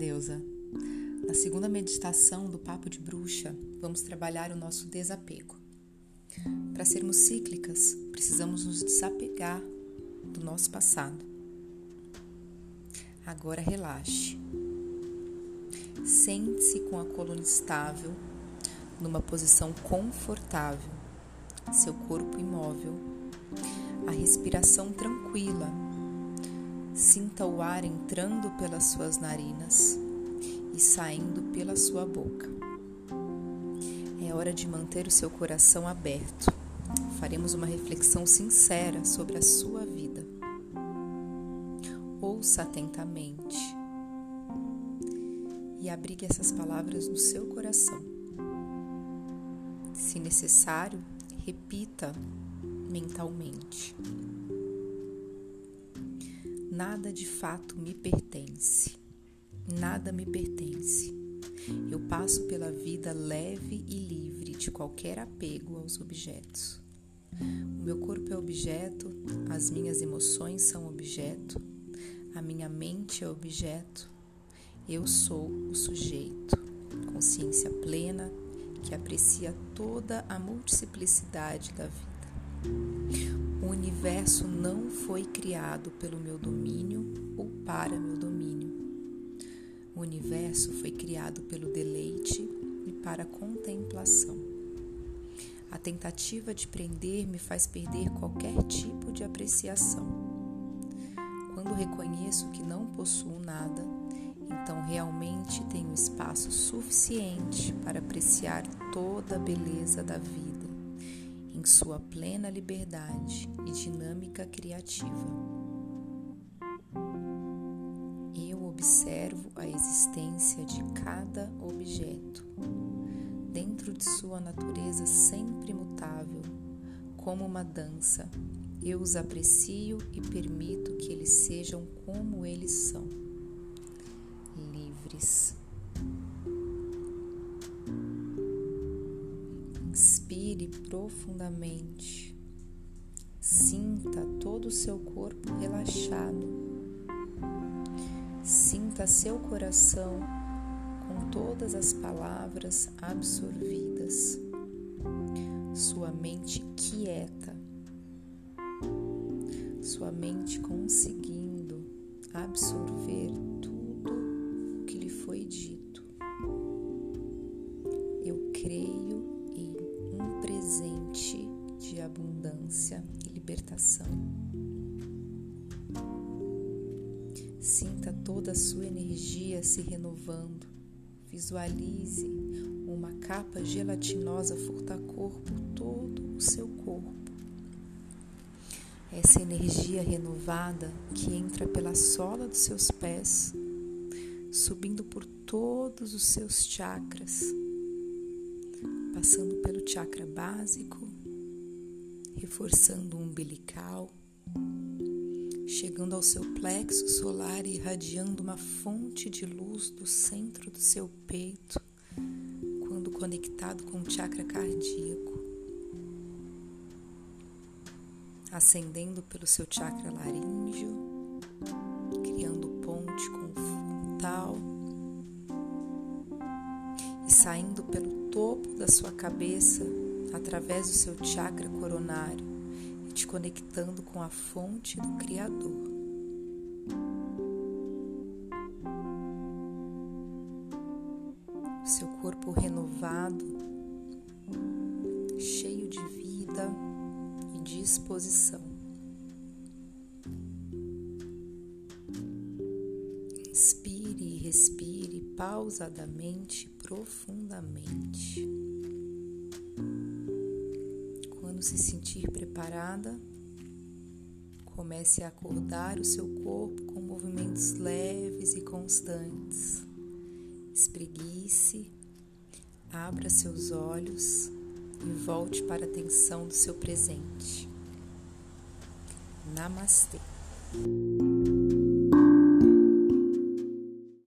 deusa. Na segunda meditação do Papo de Bruxa, vamos trabalhar o nosso desapego. Para sermos cíclicas, precisamos nos desapegar do nosso passado. Agora relaxe. Sente-se com a coluna estável, numa posição confortável, seu corpo imóvel, a respiração tranquila Sinta o ar entrando pelas suas narinas saindo pela sua boca. É hora de manter o seu coração aberto. Faremos uma reflexão sincera sobre a sua vida. Ouça atentamente e abrigue essas palavras no seu coração. Se necessário, repita mentalmente. Nada de fato me pertence. Nada me pertence. Eu passo pela vida leve e livre de qualquer apego aos objetos. O meu corpo é objeto, as minhas emoções são objeto, a minha mente é objeto. Eu sou o sujeito, consciência plena que aprecia toda a multiplicidade da vida. O universo não foi criado pelo meu domínio ou para meu domínio. O universo foi criado pelo deleite e para a contemplação. A tentativa de prender me faz perder qualquer tipo de apreciação. Quando reconheço que não possuo nada, então realmente tenho espaço suficiente para apreciar toda a beleza da vida em sua plena liberdade e dinâmica criativa. Observo a existência de cada objeto, dentro de sua natureza sempre mutável, como uma dança. Eu os aprecio e permito que eles sejam como eles são, livres. Inspire profundamente. Sinta todo o seu corpo relaxado. Sinta seu coração com todas as palavras absorvidas. Sua mente quieta. Sua mente conseguindo absorver tudo o que lhe foi dito. Eu creio presente de abundância e libertação. Toda a sua energia se renovando. Visualize uma capa gelatinosa furta-cor por todo o seu corpo. Essa energia renovada que entra pela sola dos seus pés, subindo por todos os seus chakras passando pelo chakra básico, reforçando o umbilical, chegando ao seu plexo solar e irradiando uma fonte de luz do centro do seu peito, quando conectado com o chakra cardíaco, ascendendo pelo seu chakra laríngeo, criando ponte com o frontal e saindo pelo topo da sua cabeça através do seu chakra coronário te conectando com a fonte do Criador. Seu corpo renovado, cheio de vida e disposição. Inspire e respire pausadamente profundamente. Quando se sentir preparada, comece a acordar o seu corpo com movimentos leves e constantes. Espreguice, abra seus olhos e volte para a atenção do seu presente. Namastê.